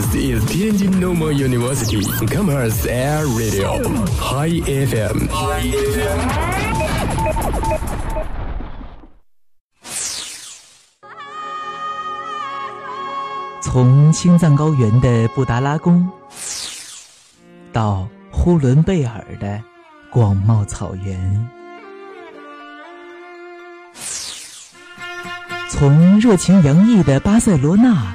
This is Tianjin Normal University Commerce Air Radio High FM。从青藏高原的布达拉宫，到呼伦贝尔的广袤草原，从热情洋溢的巴塞罗那，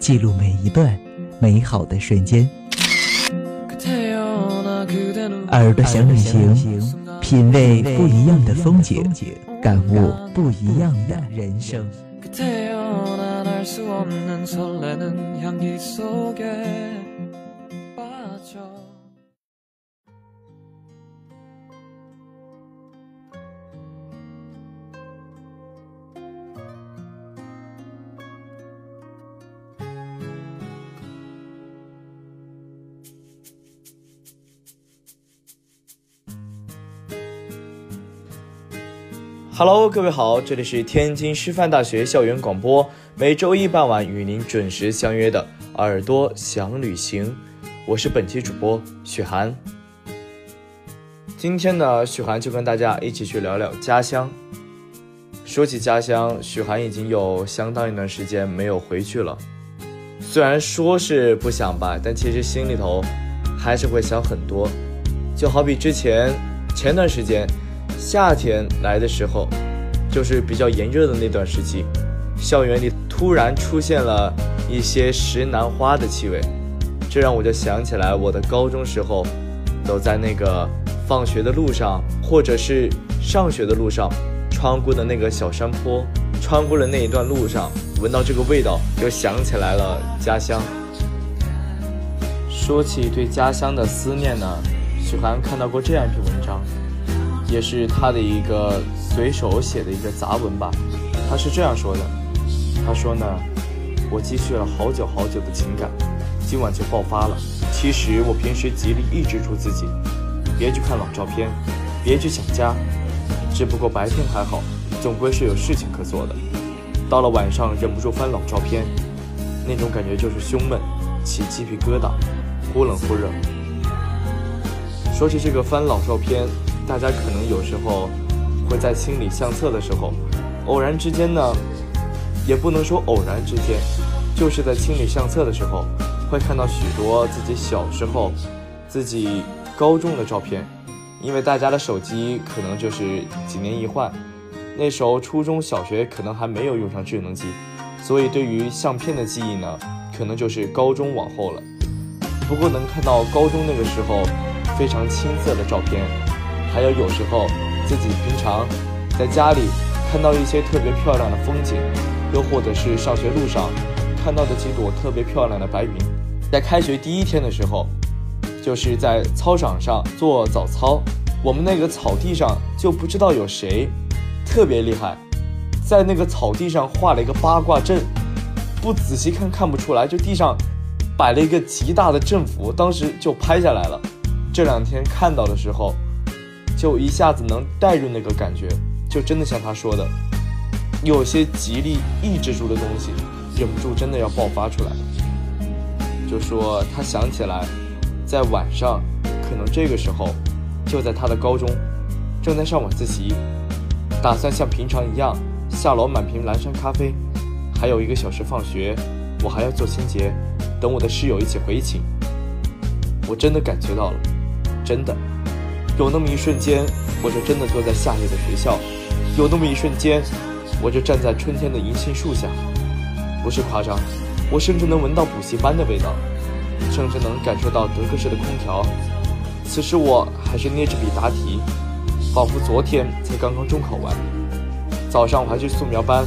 记录每一段美好的瞬间。耳朵想旅行，品味不一样的风景，感悟不一样的人生。Hello，各位好，这里是天津师范大学校园广播，每周一傍晚与您准时相约的耳朵想旅行，我是本期主播许涵。今天呢，许涵就跟大家一起去聊聊家乡。说起家乡，许涵已经有相当一段时间没有回去了。虽然说是不想吧，但其实心里头还是会想很多。就好比之前前段时间。夏天来的时候，就是比较炎热的那段时期，校园里突然出现了一些石楠花的气味，这让我就想起来我的高中时候，走在那个放学的路上，或者是上学的路上，穿过的那个小山坡，穿过了那一段路上，闻到这个味道，就想起来了家乡。说起对家乡的思念呢，许涵看到过这样一篇文章。也是他的一个随手写的一个杂文吧，他是这样说的：“他说呢，我积蓄了好久好久的情感，今晚就爆发了。其实我平时极力抑制住自己，别去看老照片，别去想家。只不过白天还好，总归是有事情可做的。到了晚上，忍不住翻老照片，那种感觉就是胸闷，起鸡皮疙瘩，忽冷忽热。说起这个翻老照片。”大家可能有时候会在清理相册的时候，偶然之间呢，也不能说偶然之间，就是在清理相册的时候，会看到许多自己小时候、自己高中的照片。因为大家的手机可能就是几年一换，那时候初中小学可能还没有用上智能机，所以对于相片的记忆呢，可能就是高中往后了。不过能看到高中那个时候非常青涩的照片。还有有时候自己平常在家里看到一些特别漂亮的风景，又或者是上学路上看到的几朵特别漂亮的白云。在开学第一天的时候，就是在操场上做早操，我们那个草地上就不知道有谁特别厉害，在那个草地上画了一个八卦阵，不仔细看看不出来，就地上摆了一个极大的阵符，当时就拍下来了。这两天看到的时候。就一下子能带入那个感觉，就真的像他说的，有些极力抑制住的东西，忍不住真的要爆发出来。就说他想起来，在晚上，可能这个时候，就在他的高中，正在上晚自习，打算像平常一样下楼买瓶蓝山咖啡，还有一个小时放学，我还要做清洁，等我的室友一起回寝。我真的感觉到了，真的。有那么一瞬间，我就真的坐在夏夜的学校；有那么一瞬间，我就站在春天的银杏树下。不是夸张，我甚至能闻到补习班的味道，甚至能感受到德克士的空调。此时我还是捏着笔答题，仿佛昨天才刚刚中考完。早上我还去素描班，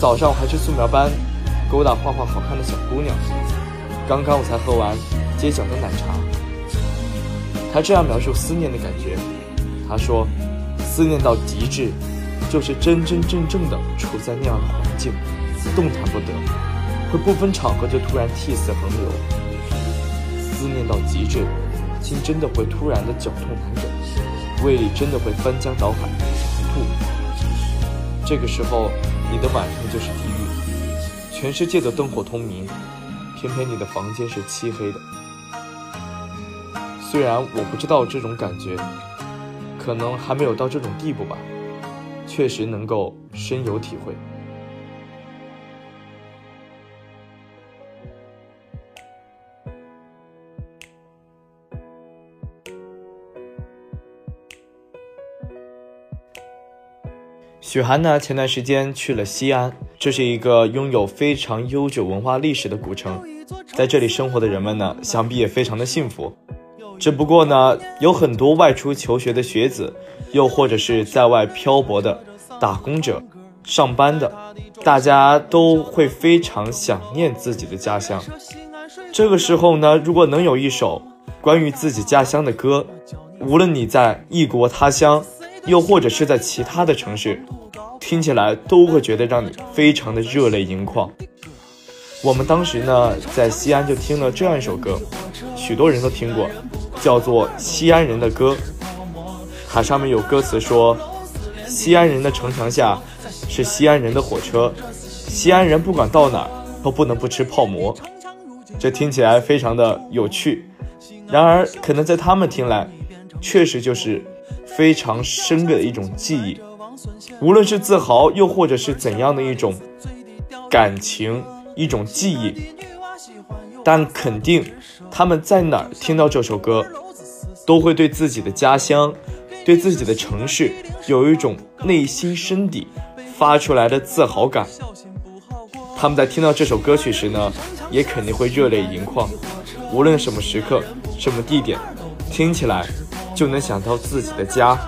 早上我还去素描班，勾搭画画好看的小姑娘。刚刚我才喝完街角的奶茶。他这样描述思念的感觉，他说，思念到极致，就是真真正正的处在那样的环境，动弹不得，会不分场合就突然涕泗横流。思念到极致，心真的会突然的绞痛难忍，胃里真的会翻江倒海，想吐。这个时候，你的晚上就是地狱，全世界的灯火通明，偏偏你的房间是漆黑的。虽然我不知道这种感觉，可能还没有到这种地步吧，确实能够深有体会。许涵呢，前段时间去了西安，这是一个拥有非常悠久文化历史的古城，在这里生活的人们呢，想必也非常的幸福。只不过呢，有很多外出求学的学子，又或者是在外漂泊的打工者、上班的，大家都会非常想念自己的家乡。这个时候呢，如果能有一首关于自己家乡的歌，无论你在异国他乡，又或者是在其他的城市，听起来都会觉得让你非常的热泪盈眶。我们当时呢，在西安就听了这样一首歌，许多人都听过。叫做《西安人的歌》，它上面有歌词说：“西安人的城墙下是西安人的火车，西安人不管到哪儿都不能不吃泡馍。”这听起来非常的有趣，然而可能在他们听来，确实就是非常深刻的一种记忆，无论是自豪，又或者是怎样的一种感情、一种记忆，但肯定。他们在哪儿听到这首歌，都会对自己的家乡、对自己的城市有一种内心深底发出来的自豪感。他们在听到这首歌曲时呢，也肯定会热泪盈眶。无论什么时刻、什么地点，听起来就能想到自己的家，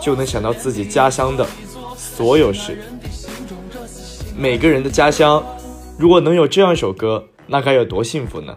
就能想到自己家乡的所有事。每个人的家乡，如果能有这样一首歌，那该有多幸福呢？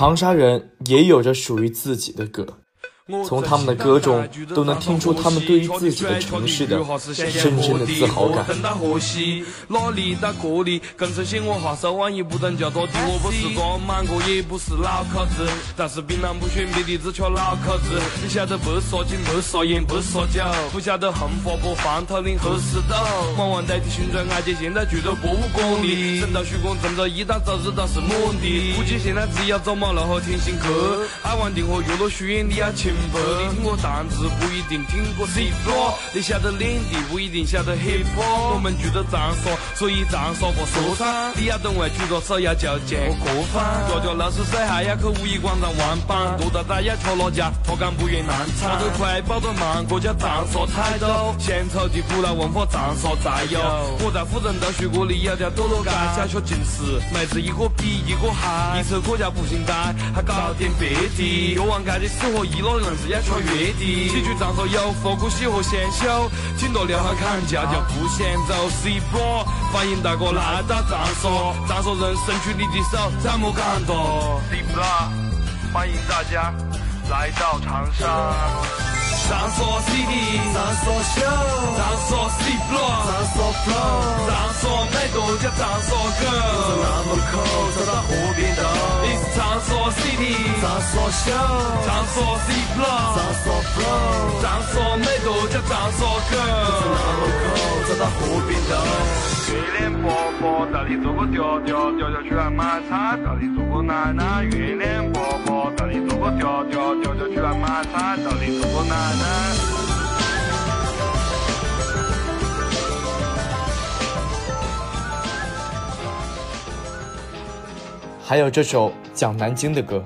长沙人也有着属于自己的歌。从他们的歌中都能听出他们对于自己的城市的深深的自豪感。哪里到这里，更是显我哈手往一不等叫做地。我不是装满哥，也不是脑壳子，但是槟榔不选别的，只缺脑壳子。你晓得不说金，不说烟，不说酒，不晓得横幅不放头领何时到？往往代替旋转爱姐，现在住在博物馆里。人到徐广正着一到走日都是满地。估计现在只要走马路和听新歌，爱玩定和娱乐轩，你要请。你听过弹子不一定听过 C 罗，你晓得领地不一定晓得 hip hop。我们住在长沙，所以长沙话说唱。你要懂外，举着手要叫见我过番。家家六十岁，还要去五一广场玩板。多大大要吃哪家？他讲不愿难产。跑得快，跑得忙，这叫长沙菜豆。献丑的古老文化，长沙才有。我在富人读书，这里有条堕落街，小学近视，妹子一个比一个嗨。一车国家步行街，还搞点别的。越王街的死活一老人。儿子眼戳月底。喜剧有，复古喜和先修，请多留下看家叫不先走 C 波，欢迎大哥来打张所，张所人伸出你的手，咱们干多。C 波，欢迎大家来到长沙。张所 CD，张所秀，张所 C floor，张所 flow，张所美都叫张所歌。从南门口走到湖边头，你是张所张所秀，张所 cfl 张所 flow，张所美都叫张所歌。从南门口走到湖边头。月亮婆婆到底做过丢丢，丢丢去玩马叉，到底做过奶奶。月亮婆婆到底做过丢丢，丢丢去玩马叉，到底做过奶奶。还有这首讲南京的歌。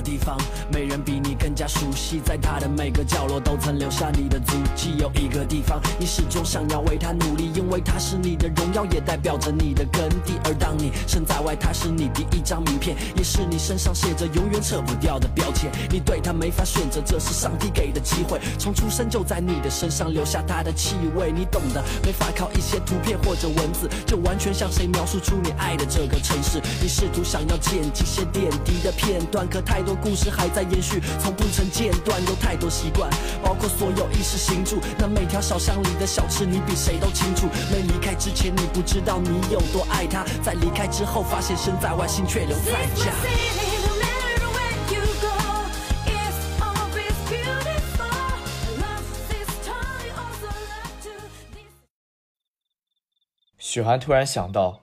地方。没人比你更加熟悉，在它的每个角落都曾留下你的足迹。有一个地方，你始终想要为它努力，因为它是你的荣耀，也代表着你的根蒂。而当你身在外，它是你第一张名片，也是你身上写着永远扯不掉的标签。你对它没法选择，这是上帝给的机会，从出生就在你的身上留下它的气味。你懂得，没法靠一些图片或者文字，就完全向谁描述出你爱的这个城市。你试图想要剪辑些点滴的片段，可太多故事还在。延续，从不曾间断，有太多习惯，包括所有意识行住。那每条小巷里的小吃，你比谁都清楚。没离开之前，你不知道你有多爱他；在离开之后，发现身在外，心却留在家。许涵突然想到，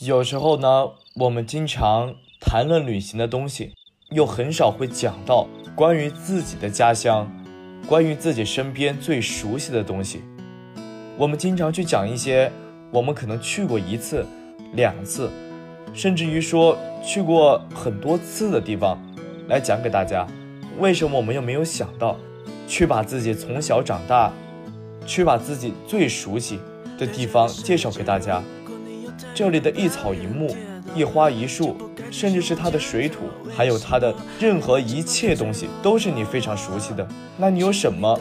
有时候呢，我们经常谈论旅行的东西。又很少会讲到关于自己的家乡，关于自己身边最熟悉的东西。我们经常去讲一些我们可能去过一次、两次，甚至于说去过很多次的地方，来讲给大家。为什么我们又没有想到，去把自己从小长大，去把自己最熟悉的地方介绍给大家？这里的一草一木。一花一树，甚至是它的水土，还有它的任何一切东西，都是你非常熟悉的。那你有什么，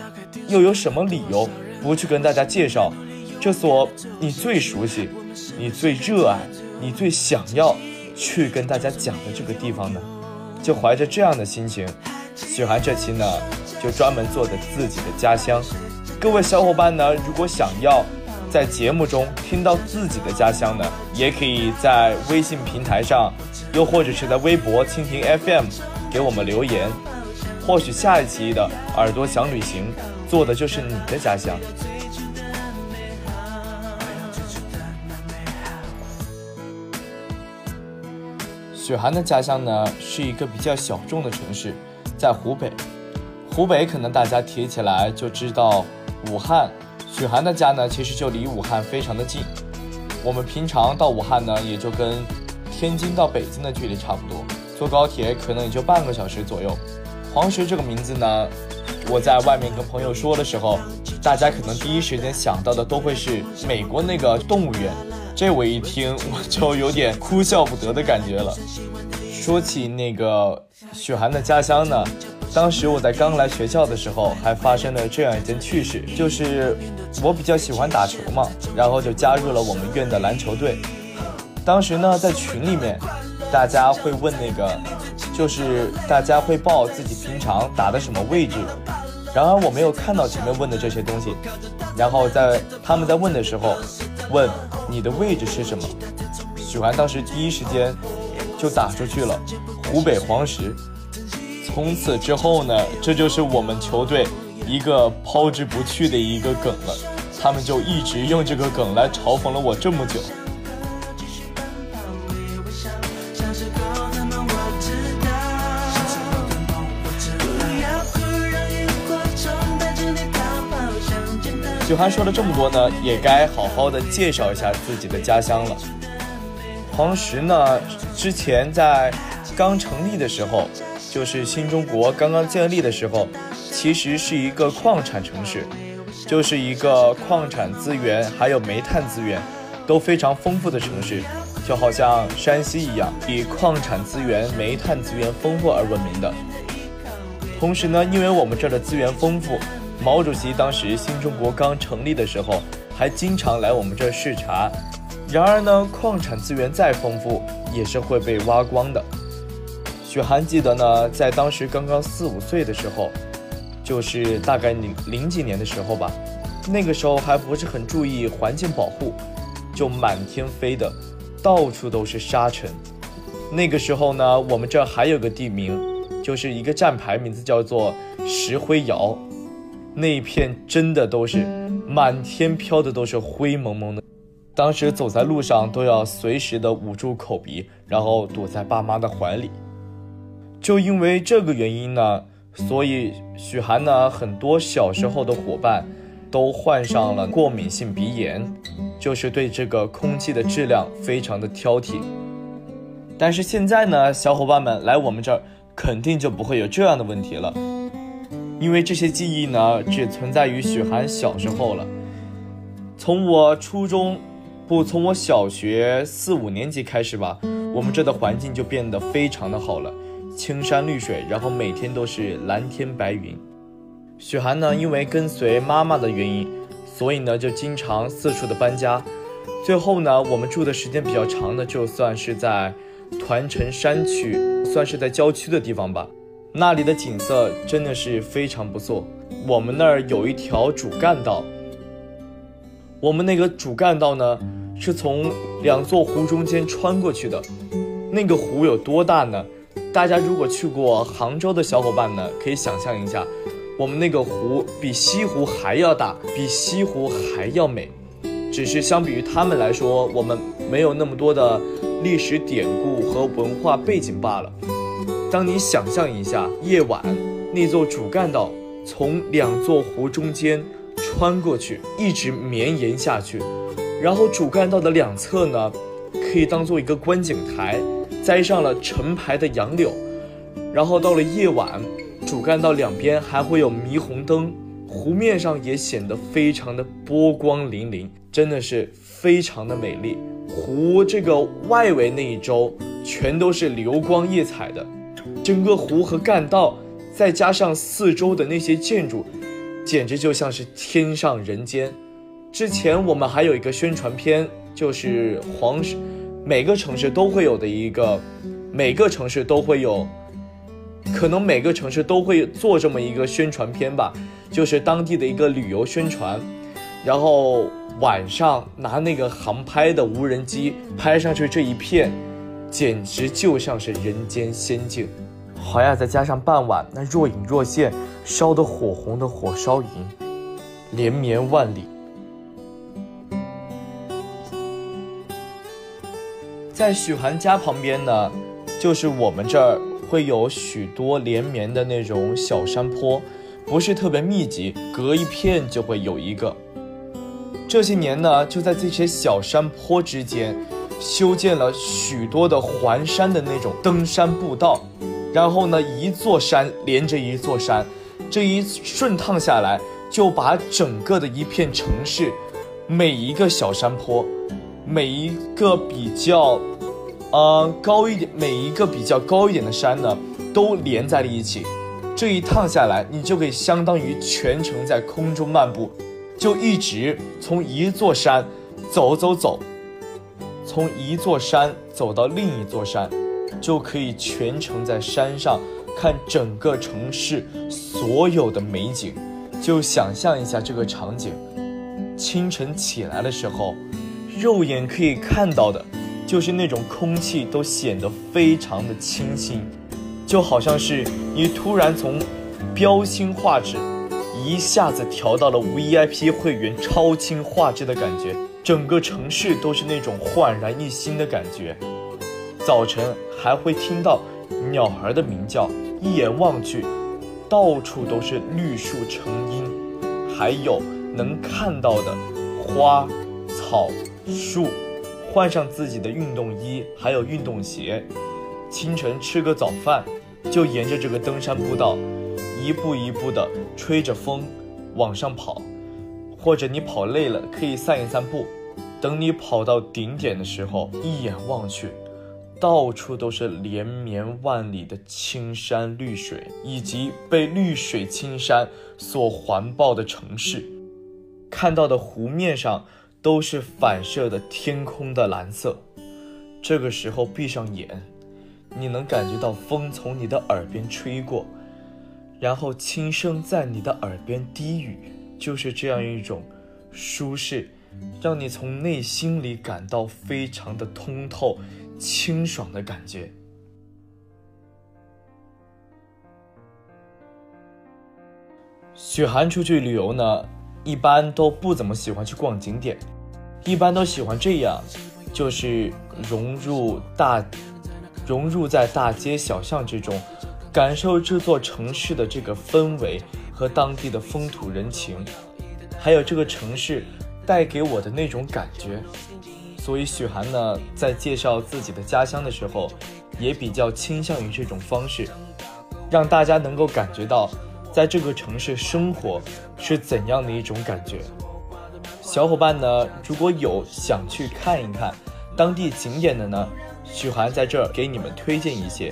又有什么理由不去跟大家介绍这所你最熟悉、你最热爱、你最想要去跟大家讲的这个地方呢？就怀着这样的心情，许涵这期呢，就专门做的自己的家乡。各位小伙伴呢，如果想要。在节目中听到自己的家乡呢，也可以在微信平台上，又或者是在微博蜻蜓 FM 给我们留言。或许下一期的耳朵想旅行，做的就是你的家乡。雪涵的家乡呢，是一个比较小众的城市，在湖北。湖北可能大家提起来就知道武汉。许涵的家呢，其实就离武汉非常的近。我们平常到武汉呢，也就跟天津到北京的距离差不多，坐高铁可能也就半个小时左右。黄石这个名字呢，我在外面跟朋友说的时候，大家可能第一时间想到的都会是美国那个动物园。这我一听，我就有点哭笑不得的感觉了。说起那个许涵的家乡呢。当时我在刚来学校的时候，还发生了这样一件趣事，就是我比较喜欢打球嘛，然后就加入了我们院的篮球队。当时呢，在群里面，大家会问那个，就是大家会报自己平常打的什么位置。然而我没有看到前面问的这些东西，然后在他们在问的时候，问你的位置是什么？许涵当时第一时间就打出去了，湖北黄石。从此之后呢，这就是我们球队一个抛之不去的一个梗了。他们就一直用这个梗来嘲讽了我这么久。许涵说了这么多呢，也该好好的介绍一下自己的家乡了。黄石呢，之前在刚成立的时候。就是新中国刚刚建立的时候，其实是一个矿产城市，就是一个矿产资源还有煤炭资源都非常丰富的城市。就好像山西一样，以矿产资源、煤炭资源丰富而闻名的。同时呢，因为我们这儿的资源丰富，毛主席当时新中国刚成立的时候，还经常来我们这儿视察。然而呢，矿产资源再丰富，也是会被挖光的。许涵记得呢，在当时刚刚四五岁的时候，就是大概零零几年的时候吧，那个时候还不是很注意环境保护，就满天飞的，到处都是沙尘。那个时候呢，我们这还有个地名，就是一个站牌，名字叫做石灰窑。那一片真的都是满天飘的，都是灰蒙蒙的。当时走在路上都要随时的捂住口鼻，然后躲在爸妈的怀里。就因为这个原因呢，所以许涵呢很多小时候的伙伴都患上了过敏性鼻炎，就是对这个空气的质量非常的挑剔。但是现在呢，小伙伴们来我们这儿肯定就不会有这样的问题了，因为这些记忆呢只存在于许涵小时候了。从我初中。不，从我小学四五年级开始吧，我们这的环境就变得非常的好了，青山绿水，然后每天都是蓝天白云。雪涵呢，因为跟随妈妈的原因，所以呢就经常四处的搬家。最后呢，我们住的时间比较长的，就算是在团城山区，算是在郊区的地方吧。那里的景色真的是非常不错。我们那儿有一条主干道，我们那个主干道呢。是从两座湖中间穿过去的，那个湖有多大呢？大家如果去过杭州的小伙伴呢，可以想象一下，我们那个湖比西湖还要大，比西湖还要美。只是相比于他们来说，我们没有那么多的历史典故和文化背景罢了。当你想象一下，夜晚那座主干道从两座湖中间穿过去，一直绵延下去。然后主干道的两侧呢，可以当做一个观景台，栽上了成排的杨柳。然后到了夜晚，主干道两边还会有霓虹灯，湖面上也显得非常的波光粼粼，真的是非常的美丽。湖这个外围那一周全都是流光溢彩的，整个湖和干道，再加上四周的那些建筑，简直就像是天上人间。之前我们还有一个宣传片，就是黄石，每个城市都会有的一个，每个城市都会有，可能每个城市都会做这么一个宣传片吧，就是当地的一个旅游宣传，然后晚上拿那个航拍的无人机拍上去这一片，简直就像是人间仙境。好呀，再加上傍晚那若隐若现、烧得火红的火烧云，连绵万里。在许涵家旁边呢，就是我们这儿会有许多连绵的那种小山坡，不是特别密集，隔一片就会有一个。这些年呢，就在这些小山坡之间，修建了许多的环山的那种登山步道，然后呢，一座山连着一座山，这一顺趟下来，就把整个的一片城市，每一个小山坡。每一个比较，呃高一点，每一个比较高一点的山呢，都连在了一起。这一趟下来，你就可以相当于全程在空中漫步，就一直从一座山走走走，从一座山走到另一座山，就可以全程在山上看整个城市所有的美景。就想象一下这个场景，清晨起来的时候。肉眼可以看到的，就是那种空气都显得非常的清新，就好像是你突然从标清画质一下子调到了 VIP 会员超清画质的感觉，整个城市都是那种焕然一新的感觉。早晨还会听到鸟儿的鸣叫，一眼望去，到处都是绿树成荫，还有能看到的花草。树，换上自己的运动衣，还有运动鞋，清晨吃个早饭，就沿着这个登山步道，一步一步的吹着风往上跑，或者你跑累了可以散一散步，等你跑到顶点的时候，一眼望去，到处都是连绵万里的青山绿水，以及被绿水青山所环抱的城市。看到的湖面上都是反射的天空的蓝色。这个时候闭上眼，你能感觉到风从你的耳边吹过，然后轻声在你的耳边低语，就是这样一种舒适。让你从内心里感到非常的通透、清爽的感觉。许涵出去旅游呢，一般都不怎么喜欢去逛景点，一般都喜欢这样，就是融入大，融入在大街小巷之中，感受这座城市的这个氛围和当地的风土人情，还有这个城市。带给我的那种感觉，所以许涵呢，在介绍自己的家乡的时候，也比较倾向于这种方式，让大家能够感觉到，在这个城市生活是怎样的一种感觉。小伙伴呢，如果有想去看一看当地景点的呢，许涵在这儿给你们推荐一些。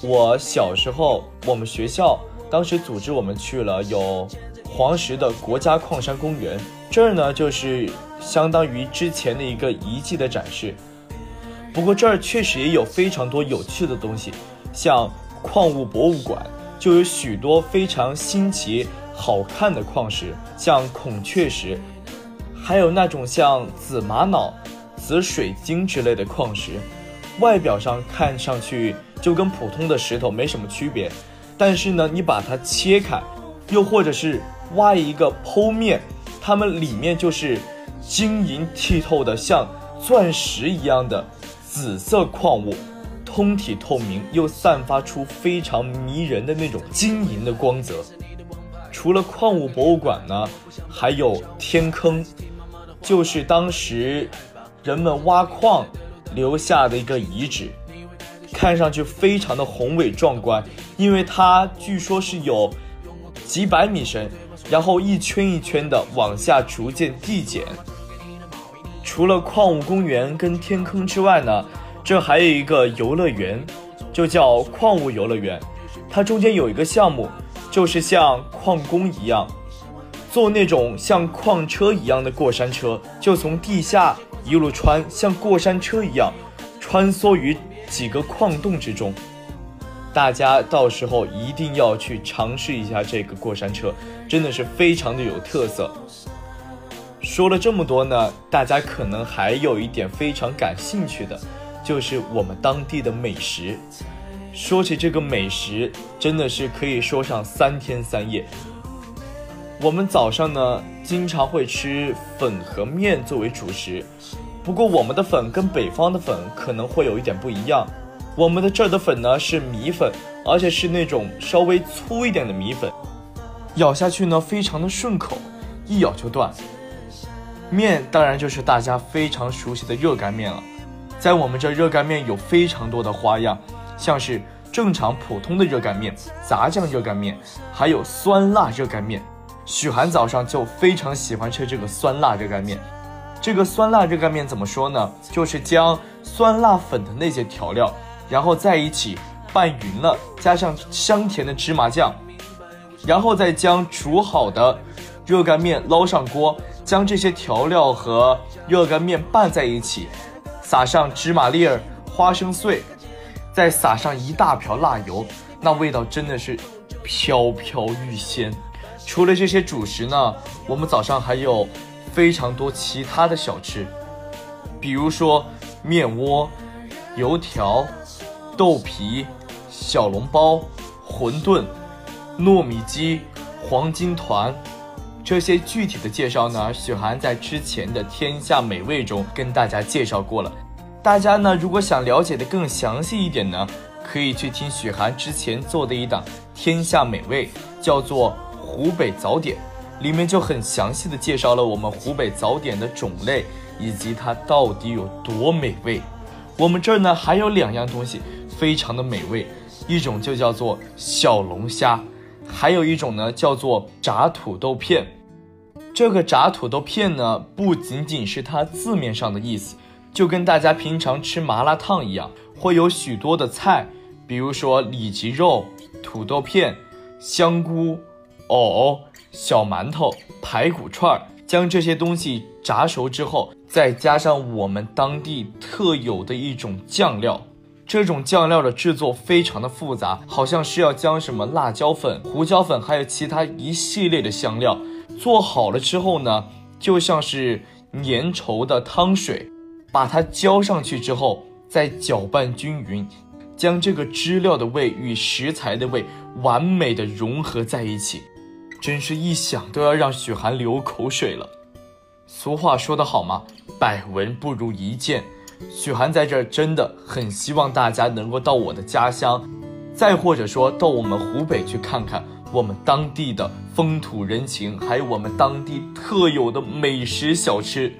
我小时候，我们学校当时组织我们去了有黄石的国家矿山公园。这儿呢，就是相当于之前的一个遗迹的展示。不过这儿确实也有非常多有趣的东西，像矿物博物馆就有许多非常新奇好看的矿石，像孔雀石，还有那种像紫玛瑙、紫水晶之类的矿石，外表上看上去就跟普通的石头没什么区别，但是呢，你把它切开，又或者是挖一个剖面。它们里面就是晶莹剔透的，像钻石一样的紫色矿物，通体透明，又散发出非常迷人的那种晶莹的光泽。除了矿物博物馆呢，还有天坑，就是当时人们挖矿留下的一个遗址，看上去非常的宏伟壮观，因为它据说是有几百米深。然后一圈一圈的往下逐渐递减。除了矿物公园跟天坑之外呢，这还有一个游乐园，就叫矿物游乐园。它中间有一个项目，就是像矿工一样，坐那种像矿车一样的过山车，就从地下一路穿，像过山车一样穿梭于几个矿洞之中。大家到时候一定要去尝试一下这个过山车，真的是非常的有特色。说了这么多呢，大家可能还有一点非常感兴趣的，就是我们当地的美食。说起这个美食，真的是可以说上三天三夜。我们早上呢，经常会吃粉和面作为主食，不过我们的粉跟北方的粉可能会有一点不一样。我们的这儿的粉呢是米粉，而且是那种稍微粗一点的米粉，咬下去呢非常的顺口，一咬就断。面当然就是大家非常熟悉的热干面了，在我们这热干面有非常多的花样，像是正常普通的热干面、杂酱热干面，还有酸辣热干面。许涵早上就非常喜欢吃这个酸辣热干面。这个酸辣热干面怎么说呢？就是将酸辣粉的那些调料。然后在一起拌匀了，加上香甜的芝麻酱，然后再将煮好的热干面捞上锅，将这些调料和热干面拌在一起，撒上芝麻粒儿、花生碎，再撒上一大瓢辣油，那味道真的是飘飘欲仙。除了这些主食呢，我们早上还有非常多其他的小吃，比如说面窝、油条。豆皮、小笼包、馄饨、糯米鸡、黄金团，这些具体的介绍呢，许涵在之前的《天下美味》中跟大家介绍过了。大家呢，如果想了解的更详细一点呢，可以去听许涵之前做的一档《天下美味》，叫做《湖北早点》，里面就很详细的介绍了我们湖北早点的种类以及它到底有多美味。我们这儿呢，还有两样东西。非常的美味，一种就叫做小龙虾，还有一种呢叫做炸土豆片。这个炸土豆片呢，不仅仅是它字面上的意思，就跟大家平常吃麻辣烫一样，会有许多的菜，比如说里脊肉、土豆片、香菇、藕、小馒头、排骨串儿。将这些东西炸熟之后，再加上我们当地特有的一种酱料。这种酱料的制作非常的复杂，好像是要将什么辣椒粉、胡椒粉，还有其他一系列的香料做好了之后呢，就像是粘稠的汤水，把它浇上去之后，再搅拌均匀，将这个汁料的味与食材的味完美的融合在一起。真是一想都要让许寒流口水了。俗话说得好嘛，百闻不如一见。许寒在这儿真的很希望大家能够到我的家乡，再或者说到我们湖北去看看我们当地的风土人情，还有我们当地特有的美食小吃，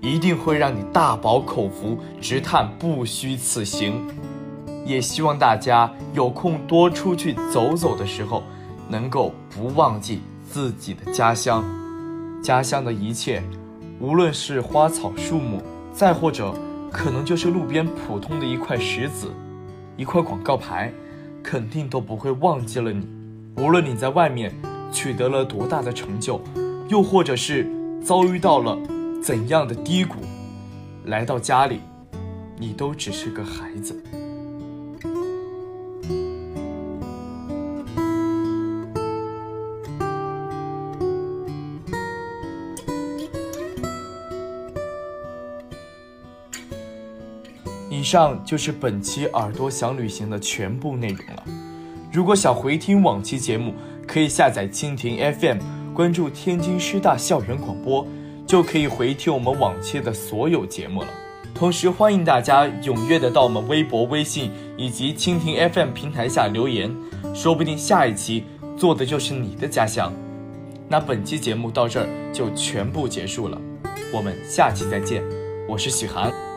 一定会让你大饱口福，直叹不虚此行。也希望大家有空多出去走走的时候。能够不忘记自己的家乡，家乡的一切，无论是花草树木，再或者可能就是路边普通的一块石子，一块广告牌，肯定都不会忘记了你。无论你在外面取得了多大的成就，又或者是遭遇到了怎样的低谷，来到家里，你都只是个孩子。以上就是本期耳朵想旅行的全部内容了。如果想回听往期节目，可以下载蜻蜓 FM，关注天津师大校园广播，就可以回听我们往期的所有节目了。同时，欢迎大家踊跃的到我们微博、微信以及蜻蜓 FM 平台下留言，说不定下一期做的就是你的家乡。那本期节目到这儿就全部结束了，我们下期再见，我是许涵。